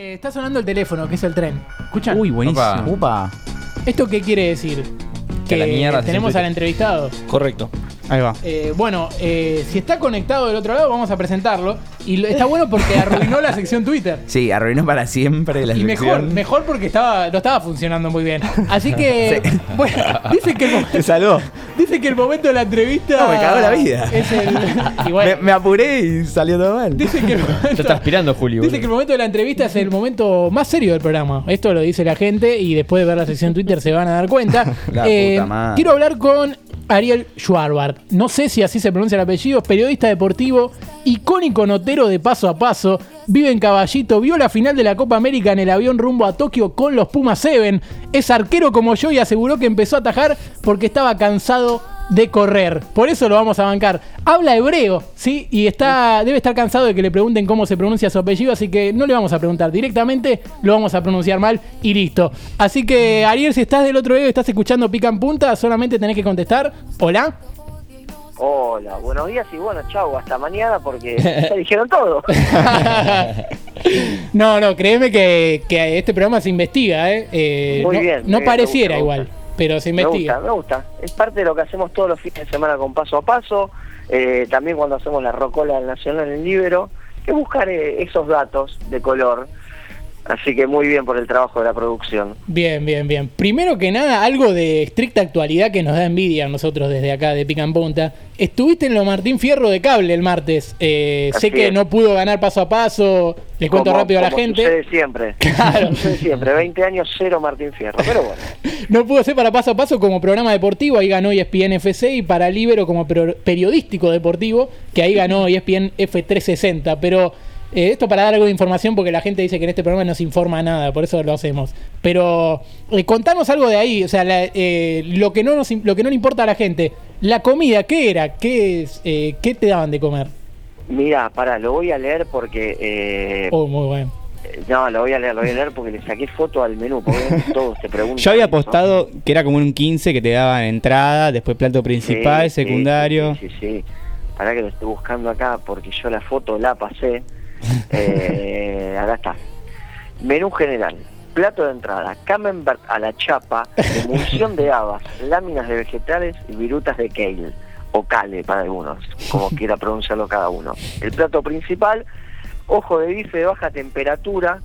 Eh, está sonando el teléfono, que es el tren. ¿Escuchan? Uy, buenísimo. Opa. Upa. ¿Esto qué quiere decir? Que la mierda tenemos al entrevistado. Correcto. Ahí va. Eh, bueno, eh, si está conectado del otro lado, vamos a presentarlo. Y lo- está bueno porque arruinó la sección Twitter. Sí, arruinó para siempre la Y mejor, sección. mejor porque estaba, no estaba funcionando muy bien. Así que, bueno, dice que, el, mo- Te salvó. dice que el momento de la entrevista. No, me cagó la vida. Es el. igual, Me, me apuré y salió todo mal. dice que el momento- Está transpirando, Julio. Dice que el momento de la entrevista es el momento más serio del programa. Esto lo dice la gente y después de ver la sección Twitter se van a dar cuenta. La Eh, puta madre. quiero hablar con Ariel Schwarbart. No sé si así se pronuncia el apellido. Periodista deportivo, icónico notero de paso a paso. Vive en Caballito, vio la final de la Copa América en el avión rumbo a Tokio con los Pumas 7. Es arquero como yo y aseguró que empezó a atajar porque estaba cansado de correr. Por eso lo vamos a bancar. Habla hebreo, ¿sí? Y está debe estar cansado de que le pregunten cómo se pronuncia su apellido, así que no le vamos a preguntar directamente, lo vamos a pronunciar mal y listo. Así que, Ariel, si estás del otro lado y estás escuchando Pica en Punta, solamente tenés que contestar, hola. Hola, buenos días y bueno, chau, hasta mañana porque ya dijeron todo. no, no, créeme que, que este programa se investiga, ¿eh? Eh, Muy no, bien, no pareciera gusta, igual. Pero se Me investiga. gusta, me gusta. Es parte de lo que hacemos todos los fines de semana con paso a paso. eh, también cuando hacemos la rocola del Nacional en Libero, que buscar eh, esos datos de color. Así que muy bien por el trabajo de la producción. Bien, bien, bien. Primero que nada, algo de estricta actualidad que nos da envidia a nosotros desde acá de Pica en Punta. Estuviste en lo Martín Fierro de Cable el martes. Eh, sé que es. no pudo ganar paso a paso. Les cuento Como- rápido a la gente. Sucede siempre. Claro. Sucede siempre. 20 años, cero Martín Fierro. Pero bueno. No pudo ser para paso a paso como programa deportivo, ahí ganó ESPN FC y para Libero como periodístico deportivo, que ahí ganó ESPN F360. Pero eh, esto para dar algo de información porque la gente dice que en este programa no se informa nada, por eso lo hacemos. Pero eh, contanos algo de ahí, o sea, la- eh, lo, que no nos, lo que no le importa a la gente. La comida, ¿qué era? ¿Qué, es, eh, ¿qué te daban de comer? Mira, para, lo voy a leer porque... eh, Oh, muy bueno. Eh, No, lo voy a leer, lo voy a leer porque le saqué foto al menú, porque todos te preguntan. Yo había apostado que era como un 15 que te daban entrada, después plato principal, sí, secundario. Sí, sí, sí. Para que lo estoy buscando acá porque yo la foto la pasé. Eh, está. Menú general. Plato de entrada, camembert a la chapa, emulsión de habas, láminas de vegetales y virutas de kale, o kale para algunos, como quiera pronunciarlo cada uno. El plato principal, ojo de bife de baja temperatura,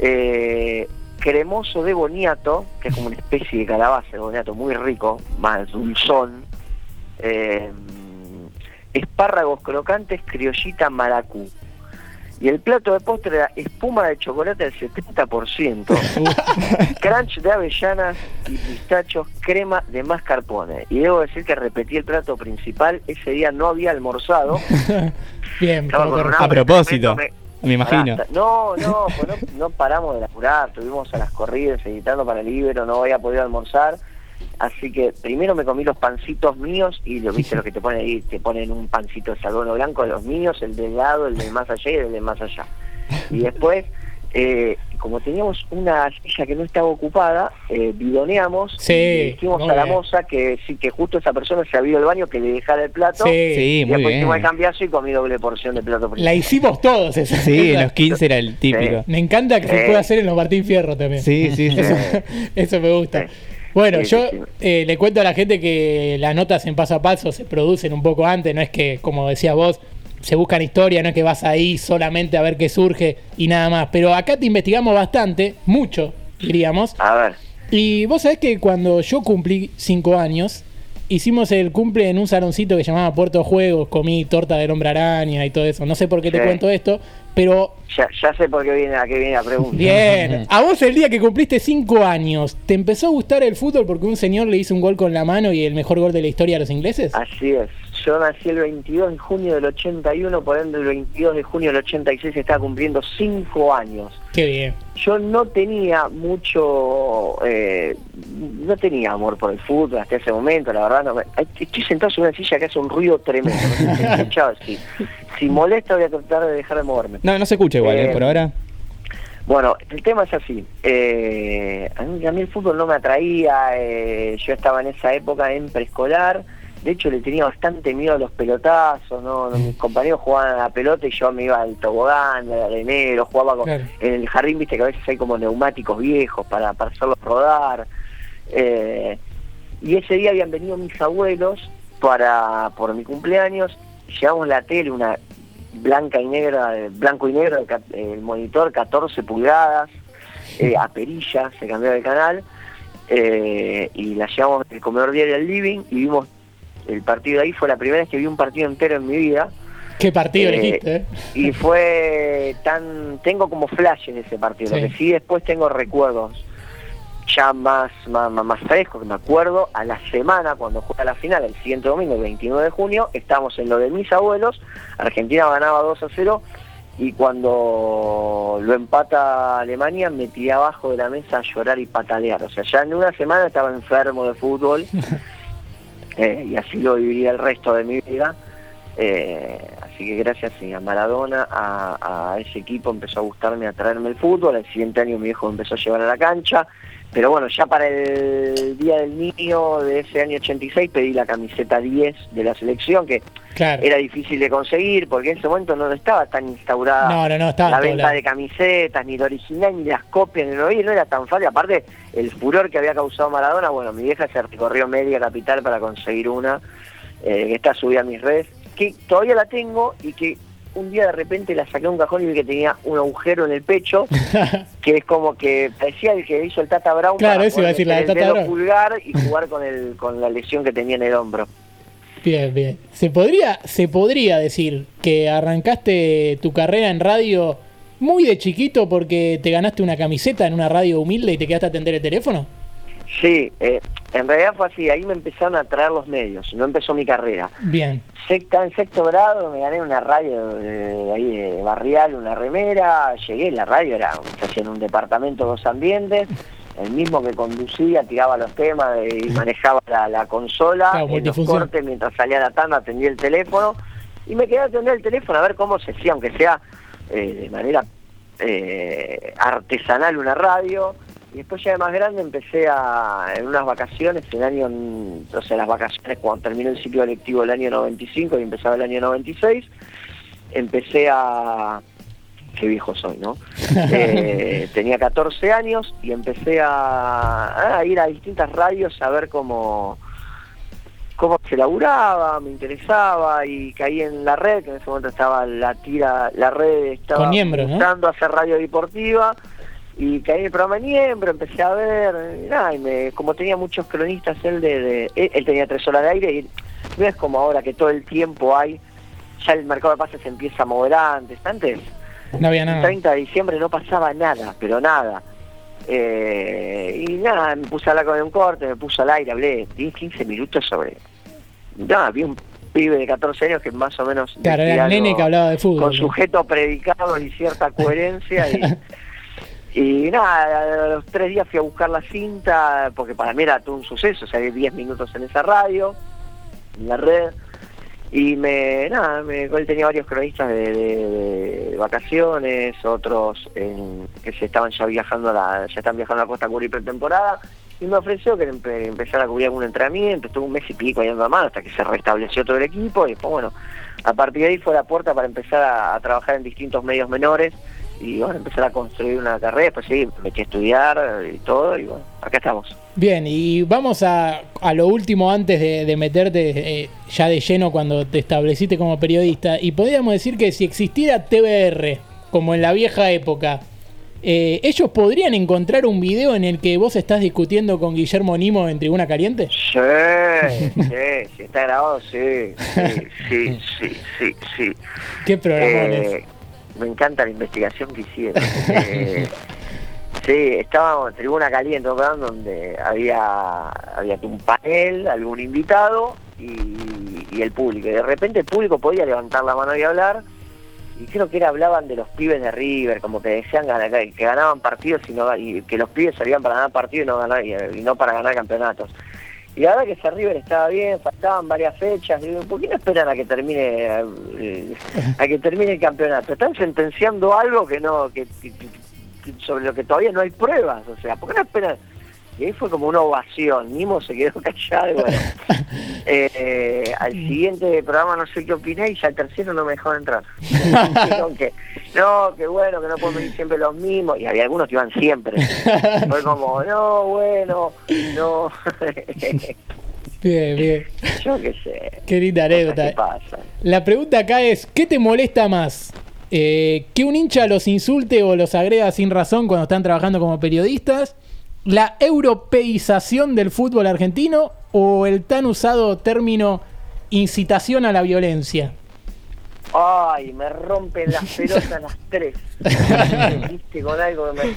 eh, cremoso de boniato, que es como una especie de calabaza de boniato muy rico, más dulzón, eh, espárragos crocantes, criollita maracú. Y el plato de postre era espuma de chocolate del 70%, crunch de avellanas y pistachos, crema de mascarpone. Y debo decir que repetí el plato principal, ese día no había almorzado. Bien. A propósito, me imagino. No, no, pues no, no paramos de laburar, tuvimos a las corridas editando para el libro, no había podido almorzar, así que primero me comí los pancitos míos y lo viste lo que te ponen ahí, te ponen un pancito de salvono blanco, los míos, el del lado, el del más allá y el del más allá. Y después, eh, como teníamos una silla que no estaba ocupada, eh, bidoneamos Sí, y le dijimos a la moza que sí, que justo esa persona se había ido al baño, que le dejara el plato. Sí. Sí, y muy después hicimos el cambiazo y comí doble porción de plato principal. La hicimos todos esa. Sí, en los 15 era el típico. Me encanta que se pueda hacer en los Martín Fierro también. Sí, sí, sí. Eso, eso me gusta. Bueno, yo eh, le cuento a la gente que las notas en paso a paso se producen un poco antes, no es que, como decías vos, se buscan historia, no es que vas ahí solamente a ver qué surge y nada más. Pero acá te investigamos bastante, mucho, diríamos. A ver. Y vos sabés que cuando yo cumplí cinco años, hicimos el cumple en un saloncito que llamaba Puerto Juegos, comí torta del hombre araña y todo eso. No sé por qué te cuento esto, pero Ya, ya sé por qué viene, a qué viene la pregunta. Bien, a vos el día que cumpliste 5 años, ¿te empezó a gustar el fútbol porque un señor le hizo un gol con la mano y el mejor gol de la historia a los ingleses? Así es. Yo nací el 22 de junio del 81, por ende el 22 de junio del 86 estaba cumpliendo 5 años. Qué bien. Yo no tenía mucho, eh, no tenía amor por el fútbol hasta ese momento, la verdad. No me- estoy sentado sobre una silla que hace un ruido tremendo. no sé si si, si molesta voy a tratar de dejar de moverme. No, no se escucha igual, Eh, ¿eh? Por ahora. Bueno, el tema es así. eh, a, mí, a mí el fútbol no me atraía. eh, yo estaba en esa época en preescolar de hecho le tenía bastante miedo a los pelotazos, ¿no? mis compañeros jugaban a la pelota y yo me iba al tobogán, al arenero, jugaba con- Claro. en el jardín, viste que a veces hay como neumáticos viejos para, para hacerlos rodar. Eh, y ese día habían venido mis abuelos para por mi cumpleaños, llevamos la tele, una blanca y negra, blanco y negro, el, monitor 14 pulgadas, eh, a perilla, se cambió de canal, eh, y la llevamos del comedor diario al living y vimos el partido ahí, fue la primera vez que vi un partido entero en mi vida, Qué partido Eh, elegiste, ¿eh? y fue tan tengo como flash en ese partido Sí. lo que sí después tengo recuerdos ya más, más, más, frescos que me acuerdo a la semana cuando juega la final el siguiente domingo el 29 de junio estábamos en lo de mis abuelos Argentina ganaba 2 a 0 y cuando lo empata Alemania me tiré abajo de la mesa a llorar y patalear o sea ya en una semana estaba enfermo de fútbol eh, y así lo viviría el resto de mi vida eh, así que gracias a Maradona, a, a ese equipo empezó a gustarme, a traerme el fútbol. El siguiente año mi hijo empezó a llevar a la cancha. Pero bueno, ya para el Día del Niño de ese año 86 pedí la camiseta 10 de la selección, que Claro. era difícil de conseguir porque en ese momento no estaba tan instaurada No, no, no, estaba en la venta de camisetas, ni la original, ni las copias, ni lo no era tan fácil. Aparte, el furor que había causado Maradona, bueno, mi vieja se recorrió media capital para conseguir una, eh, que está subida a mis redes, que todavía la tengo y que un día de repente la saqué de un cajón y vi que tenía un agujero en el pecho, que es como que parecía el que hizo el Tata Brown Claro, para eso iba a decir, la meter del el Tata dedo Brown. pulgar y jugar con, el, con la lesión que tenía en el hombro. Bien, bien. Se podría, se podría decir que arrancaste tu carrera en radio muy de chiquito porque te ganaste una camiseta en una radio humilde y te quedaste a atender el teléfono. Sí, eh, en realidad fue así, ahí me empezaron a traer los medios, no empezó mi carrera. Bien. Sexta, en sexto grado me gané una radio de, ahí de barrial, una remera, llegué, la radio era hacía en un departamento dos ambientes, el mismo que conducía, tiraba los temas y manejaba la, la consola, Claro, en los cortes mientras salía la tanda atendía el teléfono y me quedé a atender el teléfono a ver cómo se hacía, aunque sea eh, de manera eh, artesanal una radio. Y después ya de más grande empecé a, en unas vacaciones, el año, o sea, las vacaciones cuando terminó el ciclo lectivo el año 95 y empezaba el año 96, empecé a... Qué viejo soy, ¿no? Eh, tenía 14 años y empecé a, a ir a distintas radios a ver cómo, cómo se laburaba, me interesaba y caí en la red, que en ese momento estaba la tira, la red estaba ¿no? buscando hacer radio deportiva y caí en el programa Niembro, empecé a ver, y nada, y me, como tenía muchos cronistas él de, de- él, él tenía tres horas de aire y no es como ahora que todo el tiempo hay, ya el mercado de pases se empieza a mover antes, antes No había el nada. 30 de diciembre no pasaba nada, pero nada. Eh, y nada, me puse a hablar con un corte, me puse al aire, hablé 10, 15 minutos sobre... Nada, vi un pibe de 14 años que más o menos... Claro, decía era el nene algo que hablaba de fútbol. Con sujeto predicado y cierta coherencia y... Y nada, a los tres días fui a buscar la cinta, porque para mí era todo un suceso, o sea, 10 minutos en esa radio, en la red, y me, nada, me, él tenía varios cronistas de, vacaciones, otros que se estaban ya viajando, a la, ya están viajando a la costa a cubrir pretemporada, y me ofreció que empe- empezara a cubrir algún entrenamiento, estuve un mes y pico ahí en mano hasta que se restableció todo el equipo, y después, bueno, a partir de ahí fue la puerta para empezar a trabajar en distintos medios menores, y bueno, empezar a construir una carrera, después sí, me metí a estudiar y todo, y bueno, acá estamos. Bien, y vamos a, a lo último antes de, de meterte eh, ya de lleno cuando te estableciste como periodista. Y podríamos decir que si existiera TBR, como en la vieja época, eh, ¿ellos podrían encontrar un video en el que vos estás discutiendo con Guillermo Nimo en Tribuna Caliente? Sí, sí, sí, está grabado, sí, sí, sí, sí, sí, sí. ¿Qué programones? Eh, me encanta la investigación que hicieron. Eh, sí, estábamos en tribuna caliente, programa donde había, había un panel, algún invitado y, y el público. Y de repente el público podía levantar la mano y hablar. Y creo que era, hablaban de los pibes de River, como que decían que que ganaban partidos y, no, y que los pibes salían para ganar partidos y no, ganar, y, y no para ganar campeonatos. Y la verdad que ese River estaba bien, faltaban varias fechas. Digo, ¿por qué no esperan a que termine eh, a que termine el campeonato? Están sentenciando algo que no que, que- que- sobre lo que todavía no hay pruebas. O sea, ¿por qué no esperan? Y ahí fue como una ovación, Nimo se quedó callado y bueno. Eh, al siguiente programa no sé qué opiné y ya al tercero no me dejó entrar. Dijeron que, no, que bueno, que no pueden venir siempre los mismos. Y había algunos que iban siempre. Fue como, no, bueno, no. Bien, bien. Yo qué sé. Qué linda anécdota. que pasan. La pregunta acá es, ¿qué te molesta más? Eh, ¿Que un hincha los insulte o los agrega sin razón cuando están trabajando como periodistas? ¿La europeización del fútbol argentino o el tan usado término incitación a la violencia? Ay, me rompen las pelotas las tres. Viste con algo que me...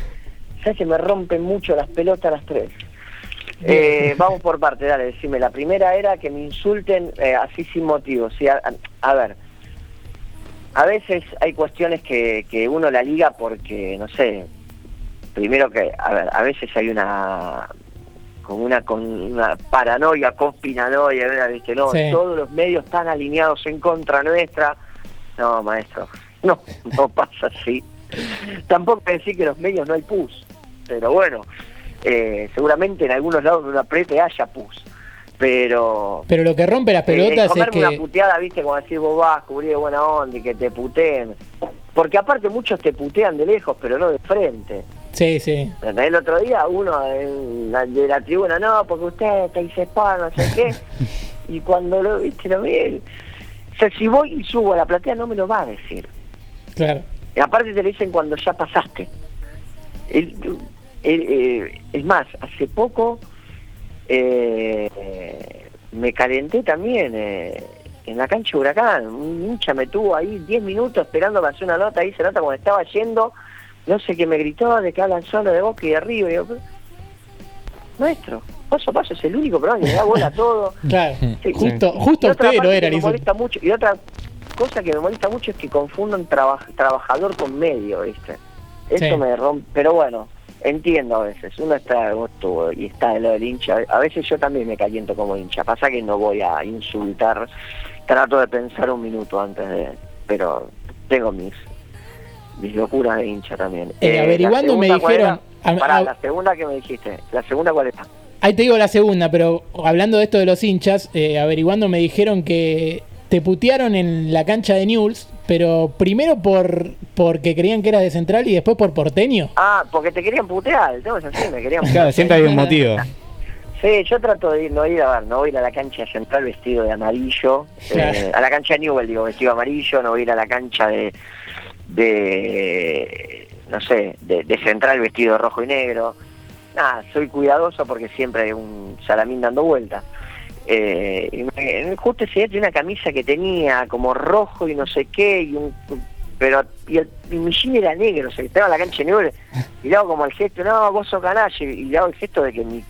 ¿Sabes que me rompen mucho las pelotas las tres? Eh, vamos por parte, dale, decime. La primera era que me insulten eh, así sin motivo. Sí, a, a ver, a veces hay cuestiones que, que uno la liga porque, no sé, primero que, a ver, a veces hay una como una con una paranoia, conspiranoia, ¿verdad? ¿viste? No, Sí. todos los medios están alineados en contra nuestra. No, maestro, no, no pasa así. Tampoco decir que los medios no hay pus, pero bueno, eh, seguramente en algunos lados de una prete haya pus, pero Pero lo que rompe las eh, pelotas es comerme una que... puteada, viste, como decir vos vas, cubrí de buena onda y que te puteen. Porque aparte muchos te putean de lejos, pero no de frente. Sí, sí. El otro día uno en la- de la tribuna, no, porque usted te dice pan, no sé qué. y cuando lo viste, lo vi. O sea, si voy y subo a la platea, no me lo va a decir. Claro. Y aparte te lo dicen cuando ya pasaste. El- el- eh, es más, hace poco eh, me calenté también eh, en la cancha de Huracán. Un hincha me tuvo ahí 10 minutos esperando para hacer una nota. Ahí se nota cuando estaba yendo. No sé qué me gritó, de que hablan solo de Boca y de River. Y "Pero, maestro, paso a paso es el único programa que le da bola a todo. Claro. Sí, Justo, justo usted lo parte era, me molesta mucho Y otra cosa que me molesta mucho es que confundan traba- trabajador con medio, ¿viste? Eso Sí. me rompe. Pero bueno, entiendo a veces. Uno está de gusto y está de lo del hincha. A veces yo también me caliento como hincha. Pasa que no voy a insultar. Trato de pensar un minuto antes de. Pero tengo mis mis locuras de hincha también. Eh, la averiguando me segunda, ¿cuál dijeron- a- Pará, a- la segunda que me dijiste. ¿La segunda cuál era? Ahí te digo la segunda, pero hablando de esto de los hinchas, eh, averiguando me dijeron que te putearon en la cancha de News, pero primero por porque creían que eras de Central y después por porteño. Ah, porque te querían putear. El tema es así, me querían putear. Claro, siempre hay un motivo. Sí, yo trato de ir, no ir a ver, no voy a ir a la cancha central vestido de amarillo, eh, a la cancha de Newell digo vestido de amarillo, no voy a ir a la cancha de, de no sé, de, de central vestido de rojo y negro. Nada, soy cuidadoso porque siempre hay un salamín dando vueltas. Eh, y me- justo ese día tenía una camisa que tenía como rojo y no sé qué, y un pero y, el, y mi jean era negro, se estaba en la cancha de Newell y le hago como el gesto, no, vos sos canalla, y le hago el gesto de que mi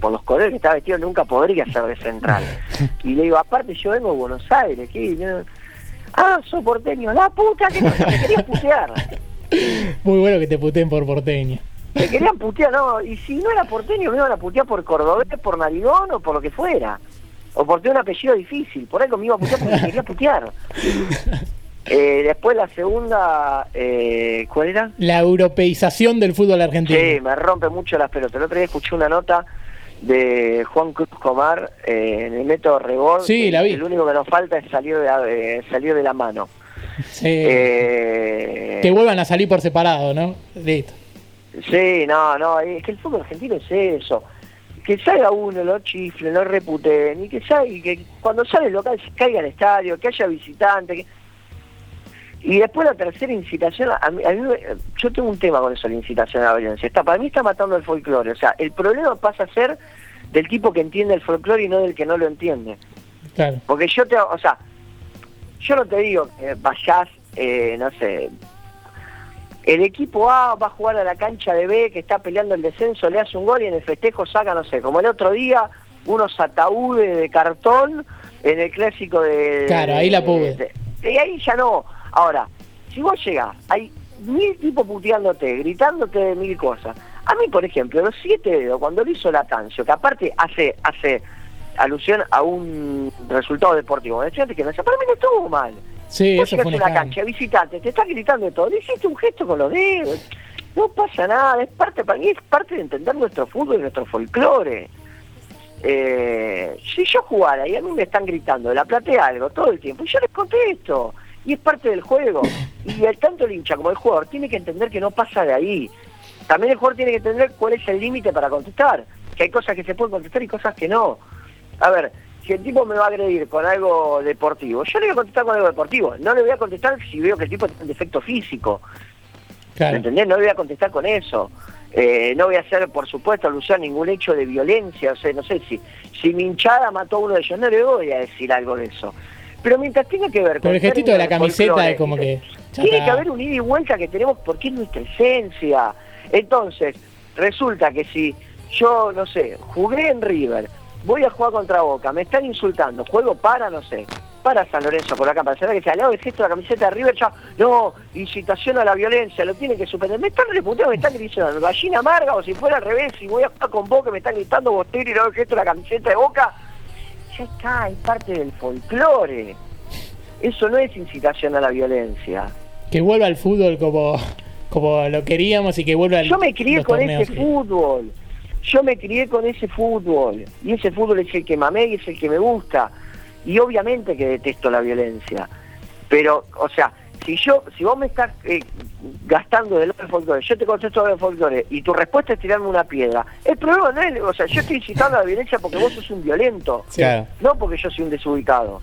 por los colores que estaba vestido nunca podría ser de central. Y le digo, aparte yo vengo de Buenos Aires, ¿qué? No. Ah, sos porteño, la puta que no, me querían putear. Muy bueno que te puteen por porteño. Me querían putear, no, y si no era porteño me iban a putear por cordobés, por narigón o por lo que fuera. O por tener un apellido difícil, por algo me iba a putear porque quería putear. Eh, después la segunda, eh, ¿cuál era? La europeización del fútbol argentino. Sí, me rompe mucho las pelotas. El otro día escuché una nota de Juan Cruz Comar eh, en el método Rebord. Sí, la vi. El único que nos falta es salir de la, eh, salir de la mano. Sí. Que vuelvan a salir por separado, ¿no? Listo. sí, no, no, es que el fútbol argentino es eso. Que salga uno, lo chifle, lo reputen, y que, salga, y que cuando sale el local caiga al estadio, que haya visitantes. que- Y después la tercera incitación, a mí, a mí yo tengo un tema con eso, la incitación a la violencia. Está, para mí está matando el folclore. O sea, el problema pasa a ser del tipo que entiende el folclore y no del que no lo entiende. Claro. Porque yo te, o sea, yo no te digo que vayas, eh, no sé, el equipo A va a jugar a la cancha de B que está peleando el descenso, le hace un gol y en el festejo saca, no sé, como el otro día, unos ataúdes de cartón en el clásico de... Claro, ahí la pude. de- y ahí ya no. Ahora, si vos llegás, hay mil tipos puteándote, gritándote de mil cosas. A mí, por ejemplo, los siete dedos, cuando lo hizo Latancio, que aparte hace, hace alusión a un resultado deportivo, decía que no, para mí no estuvo mal. Sí, Vos eso fue una cancha, visitante, te está gritando de todo, le hiciste un gesto con los dedos. No pasa nada, es parte, para mí es parte de entender nuestro fútbol y nuestro folclore. Eh, si yo jugara y a mí me están gritando, la platea algo todo el tiempo, y yo les contesto, y es parte del juego. Y el, tanto el hincha como el jugador tiene que entender que no pasa de ahí. También el jugador tiene que entender cuál es el límite para contestar, que hay cosas que se pueden contestar y cosas que no. A ver, si el tipo me va a agredir con algo deportivo, yo le voy a contestar con algo deportivo, no le voy a contestar si veo que el tipo tiene un defecto físico. ¿Me Claro. entendés? No le voy a contestar con eso. Eh, no voy a hacer, por supuesto, alusión a ningún hecho de violencia. O sea, no sé, si, si mi hinchada mató a uno de ellos, no le voy a decir algo de eso. Pero mientras tenga que ver Pero el gestito de la camiseta es como que. Tiene está. que haber un ida y vuelta que tenemos porque es nuestra esencia. Entonces, resulta que si yo, no sé, jugué en River, voy a jugar contra Boca, me están insultando, juego para, no sé, para San Lorenzo por acá, para saber que se al lado del gesto de la camiseta de River, ya, no, incitación a la violencia, lo tienen que suspender. Me están reputeando, me están gritando, gallina amarga, o si fuera al revés, si voy a jugar con Boca, me están gritando Bostero y no el gesto de la camiseta de Boca, ya está, es parte del folclore. Eso no es incitación a la violencia. Que vuelva al fútbol como, como lo queríamos y que vuelva al. Yo me crié con torneos ese fútbol. Yo me crié con ese fútbol. Y ese fútbol es el que mamé y es el que me gusta. Y obviamente que detesto la violencia. Pero, o sea, si yo, si vos me estás eh, gastando del del folclore, yo te contesto del folclore y tu respuesta es tirarme una piedra, el problema no es, o sea, yo estoy incitando a la violencia porque vos sos un violento, Sí. No porque yo soy un desubicado.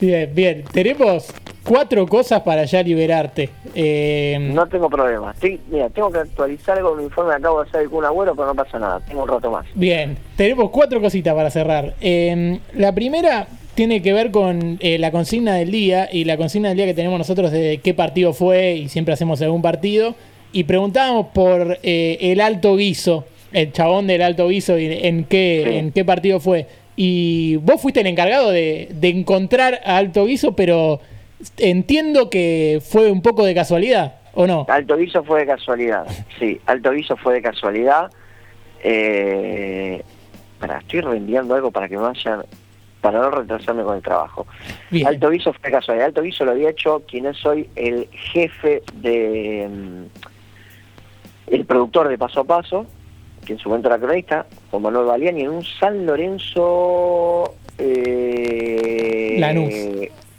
Bien, bien. Tenemos cuatro cosas para ya liberarte. Eh, No tengo problema. Estoy- mira, tengo que actualizar algo un informe acabo de hacer con un abuelo, pero no pasa nada. Tengo un rato más. Bien, tenemos cuatro cositas para cerrar. Eh, la primera tiene que ver con eh, la consigna del día y la consigna del día que tenemos nosotros de qué partido fue y siempre hacemos algún partido. Y preguntábamos por eh, el alto guiso, el chabón del alto guiso y en qué, Sí. en qué partido fue. Y vos fuiste el encargado de, de encontrar a alto guiso, pero entiendo que fue un poco de casualidad, ¿o no? Alto Viso fue de casualidad. Sí, Alto Viso fue de casualidad. Eh, para, estoy reenviando algo para que me vayan, para no retrasarme con el trabajo. Bien. Alto Viso fue de casualidad. Alto Viso lo había hecho quien es hoy el jefe de mm, el productor de Paso a Paso, que en su momento era cronista, Juan Manuel Baliani, en un San Lorenzo eh, Lanús.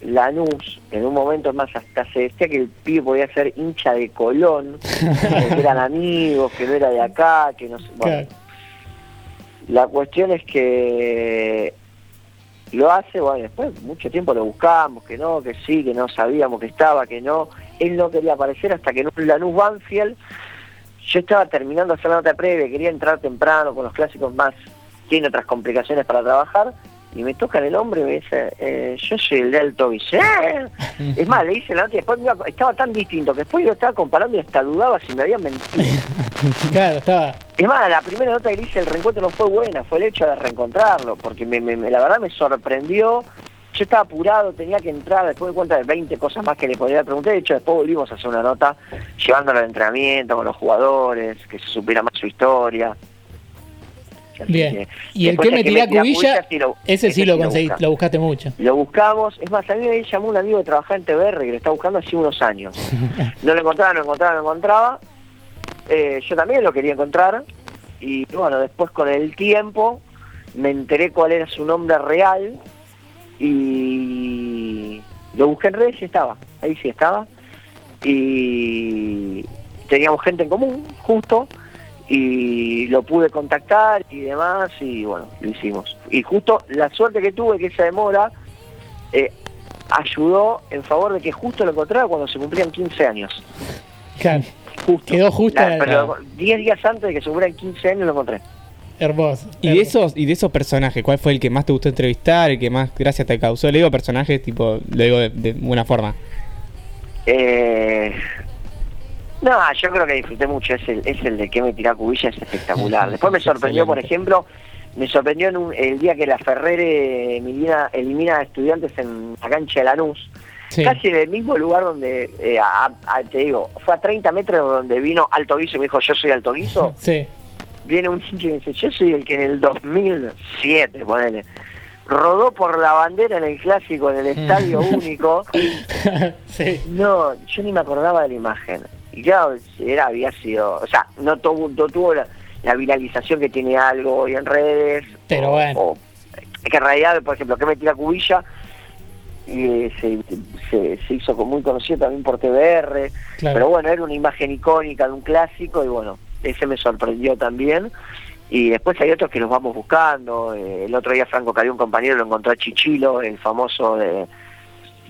Lanús, en un momento más hasta se decía que el pibe podía ser hincha de Colón, que eran amigos, que no era de acá, que no sé. Bueno, la cuestión es que lo hace, bueno, después mucho tiempo lo buscamos, que no, que sí, que no sabíamos que estaba, que no. Él no quería aparecer hasta que en un Lanús Banfield yo estaba terminando de hacer la nota previa, quería entrar temprano con los clásicos más, tiene otras complicaciones para trabajar, y me tocan el hombre y me dice, eh, yo soy el de Alto Vice. "¿Eh?". Es más, le hice la nota y después iba- estaba tan distinto que después yo estaba comparando y hasta dudaba si me habían mentido. Claro, estaba. Es más, la primera nota que le hice el reencuentro no fue buena, fue el hecho de reencontrarlo, porque me, me- me- la verdad me sorprendió. Yo estaba apurado, tenía que entrar, después de cuenta de 20 cosas más que le podía preguntar. De hecho, después volvimos a hacer una nota llevándolo al entrenamiento con los jugadores, que se supiera más su historia. Así Bien. Y el que me tira cubilla, sí lo- ese sí lo conseguí, buscamos. lo buscaste mucho. Lo buscamos, es más, a mí me llamó un amigo que trabajaba en TBR que lo está buscando hace unos años. No lo encontraba, no lo encontraba, no lo encontraba. Eh, yo también lo quería encontrar. Y bueno, después con el tiempo me enteré cuál era su nombre real. Y lo busqué en redes y estaba. Ahí sí estaba. Y teníamos gente en común, justo. Y lo pude contactar y demás. Y bueno, lo hicimos. Y justo la suerte que tuve que esa demora eh, ayudó en favor de que justo lo encontrara cuando se cumplían 15 años. Claro, Justo. Quedó justo La- la- pero 10 días antes de que se cumplieran 15 años lo encontré. hermoso. Y de esos, y de esos personajes, ¿cuál fue el que más te gustó entrevistar, el que más gracia te causó? Le digo personajes, tipo, lo digo de, de buena forma. Eh, no, yo creo que disfruté mucho. Es el, es el de que me tirá cubilla, es espectacular. Después me sorprendió, por ejemplo, me sorprendió en un- el día que la Ferrere elimina, elimina a estudiantes en la cancha de Lanús. Sí. Casi en el mismo lugar donde, eh, a- a- te digo, fue a 30 metros donde vino Alto Guiso y me dijo, yo soy Alto Guiso. Sí. viene un hincha y me dice, yo soy el que en el 2007, ponele, rodó por la bandera en el clásico en el Estadio Único. sí. No, yo ni me acordaba de la imagen. Y claro, era, había sido, o sea, no, tuvo- no tuvo la, la viralización que tiene algo hoy en redes. Pero o- bueno. o- es que en realidad, por ejemplo, que metí la cubilla y eh, se, se, se hizo muy conocido también por TBR. Claro. Pero bueno, era una imagen icónica de un clásico y bueno, ese me sorprendió también. Y después hay otros que los vamos buscando. eh, el otro día Franco Carió, un compañero, lo encontró a Chichilo, el famoso de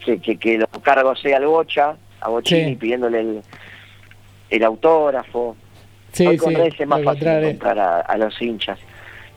que, que, que lo cargo sea al Bocha, a Bochini Sí. pidiéndole el, el autógrafo. Sí, Hoy con sí, redes es más fácil encontrar a, a los hinchas.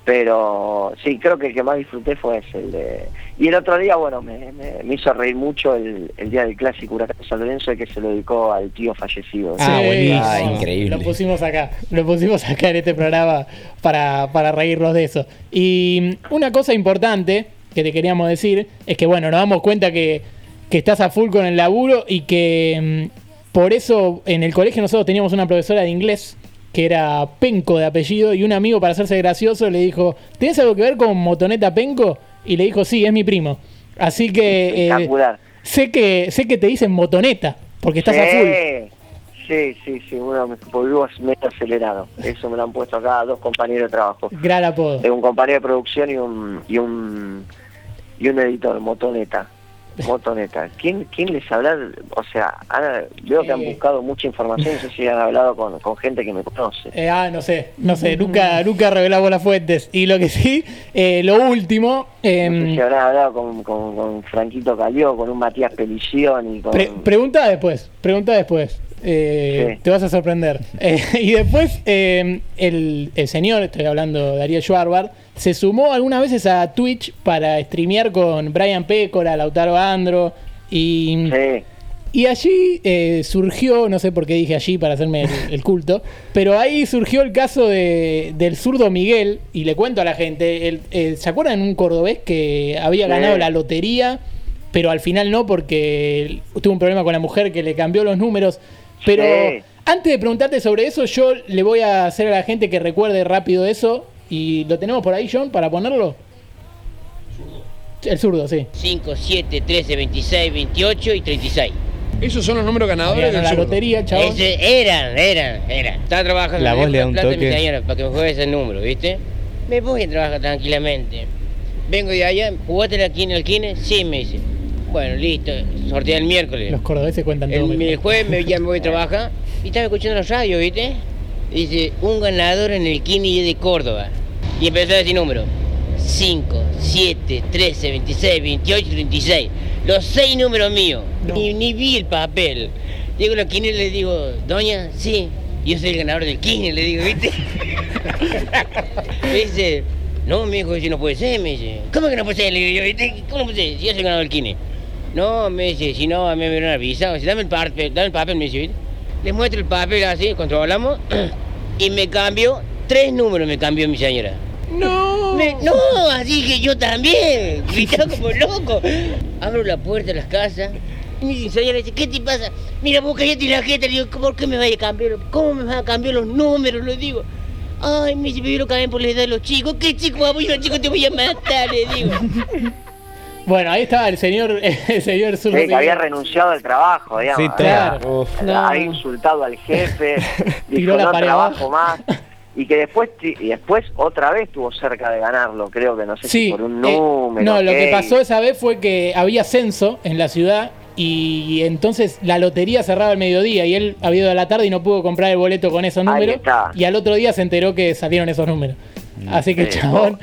Pero sí, creo que el que más disfruté fue ese. El de... Y el otro día, bueno, me, me- me hizo reír mucho el, el día del clásico Huracán San Lorenzo, que se lo dedicó al tío fallecido. Ah, buenísimo. Ah, increíble. Lo pusimos acá, lo pusimos acá en este programa para, para reírnos de eso. Y una cosa importante que te queríamos decir es que, bueno, nos damos cuenta que, que estás a full con el laburo y que mm, por eso en el colegio nosotros teníamos una profesora de inglés que era Penco de apellido y un amigo para hacerse gracioso le dijo, ¿tienes algo que ver con Motoneta Penco? Y le dijo, sí, es mi primo. Así que eh, sé que sé que te dicen Motoneta porque estás a full. Sí, sí, sí, uno volvió medio acelerado. Eso me lo han puesto acá dos compañeros de trabajo. Gran apodo. Eh, un compañero de producción y un y un y un editor, Motoneta. Motoneta. ¿Quién, quién les habla? O sea, veo que han Eh. buscado mucha información, no sé si han hablado con, con gente que me conoce. Eh, ah, no sé, no sé, nunca, nunca revelamos las fuentes. Y lo que sí, eh, lo último, No sé em, si habrán hablado con, con, con Franquito Calió, con un Matías Pelición y con... pre- pregunta después, pregunta después. Eh, Sí. Te vas a sorprender. Eh, y después, em, el, el señor, estoy hablando de Darío Schwarbar, se sumó algunas veces a Twitch para streamear con Brian Pécora, Lautaro Andro. Y, Sí. Y allí eh, surgió, no sé por qué dije allí para hacerme el, el culto, pero ahí surgió el caso de, del zurdo Miguel, y le cuento a la gente, el- el- ¿se acuerdan un cordobés que había Sí. ganado la lotería, pero al final no porque tuvo un problema con la mujer que le cambió los números? Pero Sí. antes de preguntarte sobre eso, yo le voy a hacer a la gente que recuerde rápido eso, y lo tenemos por ahí, John, para ponerlo. El zurdo, sí. 5, 7, 13, 26, 28 y 36. Esos son los números ganadores ganado la zurdo. lotería. Ese, eran, eran, eran. Estaba trabajando La en voz le da un plata de toque. mi señora para que me juegue ese número, ¿viste? Me voy a trabajar tranquilamente. Vengo de allá, ¿jugaste aquí en el kine? Sí, me dice. Bueno, listo, sortea el miércoles. Los cordobeses cuentan todo. El, el jueves me, ya me voy a trabajar y estaba escuchando la radio, ¿viste? Dice, un ganador en el Kini de Córdoba. Y empezó a decir números. 5, 7, 13, 26, 28 y 36. Los seis números míos. No. Ni, ni vi el papel. Llego a Kini y le digo, doña, sí. Yo soy el ganador del Kini, le digo, ¿viste? me dice, no, mi hijo, si no puede ser, me dice. ¿Cómo que no puede ser? Le digo yo, ¿viste? ¿Cómo no puede ser? Si yo soy el ganador del Kini. No, me dice, si no, a mí me hubieran avisado. Dice, dame el papel, dame el papel, me dice, ¿viste? Les muestro el papel así, controlamos. y me cambió, tres números me cambió mi señora. No. Me- no, así que yo también, gritaba como loco. Abro la puerta de las casas. Y mi señora dice, ¿qué te pasa? Mira, vos cállate la jeta. Le digo, ¿por qué me vaya a cambiar? ¿Cómo me van a cambiar los números? Le digo. Ay, me dice, me lo cambian por la edad de los chicos. ¿Qué chico, vamos? Yo, chico, te voy a matar, le digo. Bueno, ahí estaba el señor, el señor zurdo. Sí, que había renunciado al trabajo, digamos. Sí, Claro. todo. Uf. No. había insultado al jefe, Tiró dijo la no pared trabajo abajo". más. Y que después ti- y después otra vez estuvo cerca de ganarlo, creo que no sé si por un eh, número. no, lo que pasó esa vez fue que había censo en la ciudad y entonces la lotería cerraba al mediodía y él había ido a la tarde y no pudo comprar el boleto con esos números y al otro día se enteró que salieron esos números. Así que el chabón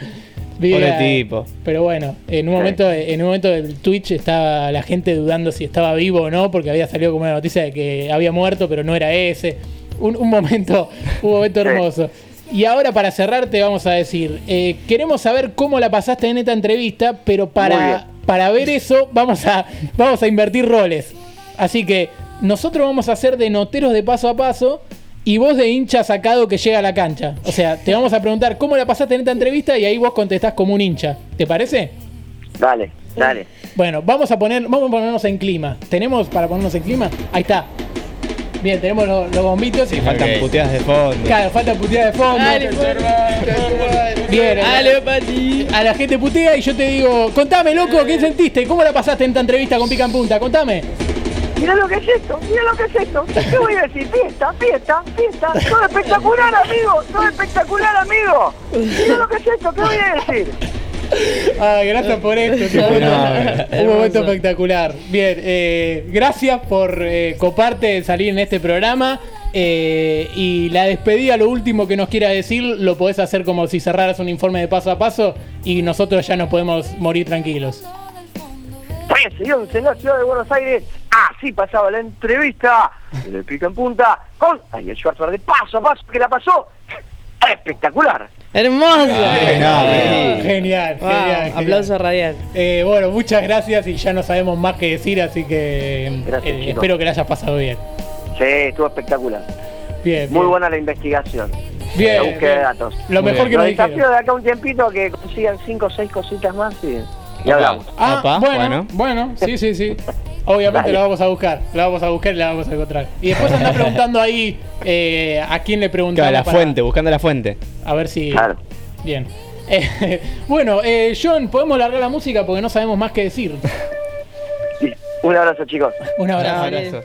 vive tipo. Pero bueno, en un Sí. momento en un momento del Twitch estaba la gente dudando si estaba vivo o no porque había salido como una noticia de que había muerto, pero no era ese. Un, un momento, un momento hermoso. Y ahora para cerrar te vamos a decir, eh, queremos saber cómo la pasaste en esta entrevista, pero para, para ver eso vamos a, vamos a invertir roles. Así que nosotros vamos a hacer de noteros de paso a paso y vos de hincha sacado que llega a la cancha. O sea, te vamos a preguntar cómo la pasaste en esta entrevista y ahí vos contestás como un hincha. ¿Te parece? Dale, dale. Bueno, vamos a poner, vamos a ponernos en clima. ¿Tenemos para ponernos en clima? Ahí está. Bien, tenemos los, los bombitos. Sí, faltan Ok. puteadas de fondo. Claro, falta puteada de fondo. Bien, Dale, Pati. a la gente putea y yo te digo, contame, loco, ¿qué sentiste? ¿Cómo la pasaste en esta entrevista con Pica en Punta? Contame. Mirá lo que es esto, mirá lo que es esto. ¿Qué voy a decir? Fiesta, fiesta, fiesta. Todo espectacular, amigo. Todo espectacular, amigo. Mirá lo que es esto, ¿qué voy a decir? Ay, gracias por esto. Un momento espectacular. Bien, eh, gracias por eh, coparte salir en este programa. Eh, y la despedida, lo último que nos quiera decir, lo podés hacer como si cerraras un informe de paso a paso y nosotros ya nos podemos morir tranquilos. 13 y 11 en la ciudad de Buenos Aires. Así pasaba la entrevista de pica en punta con Ariel Schwarzenegger de paso a paso que la pasó espectacular. Hermoso. Genial, genial. Wow, genial. aplauso radial. Eh, bueno, muchas gracias y ya no sabemos más que decir, así que Gracias, eh, espero que la hayas pasado bien. Sí, estuvo espectacular. Bien, Muy bien. buena la investigación. Bien, la búsqueda de datos. Lo Muy mejor bien. que nos dijeron. desafíos de acá un tiempito que consigan 5 o 6 cositas más y, y hablamos. Ah, bueno, bueno. bueno, sí, sí, sí. Obviamente Dale. lo vamos a buscar, lo vamos a buscar y la vamos a encontrar. Y después anda preguntando ahí eh, a quién le preguntamos. Claro, la para- fuente, buscando la fuente. A ver si. Claro. Bien. Eh, bueno, eh, John, podemos largar la música porque no sabemos más que decir. Sí. Un abrazo, chicos. Un. Abrazo.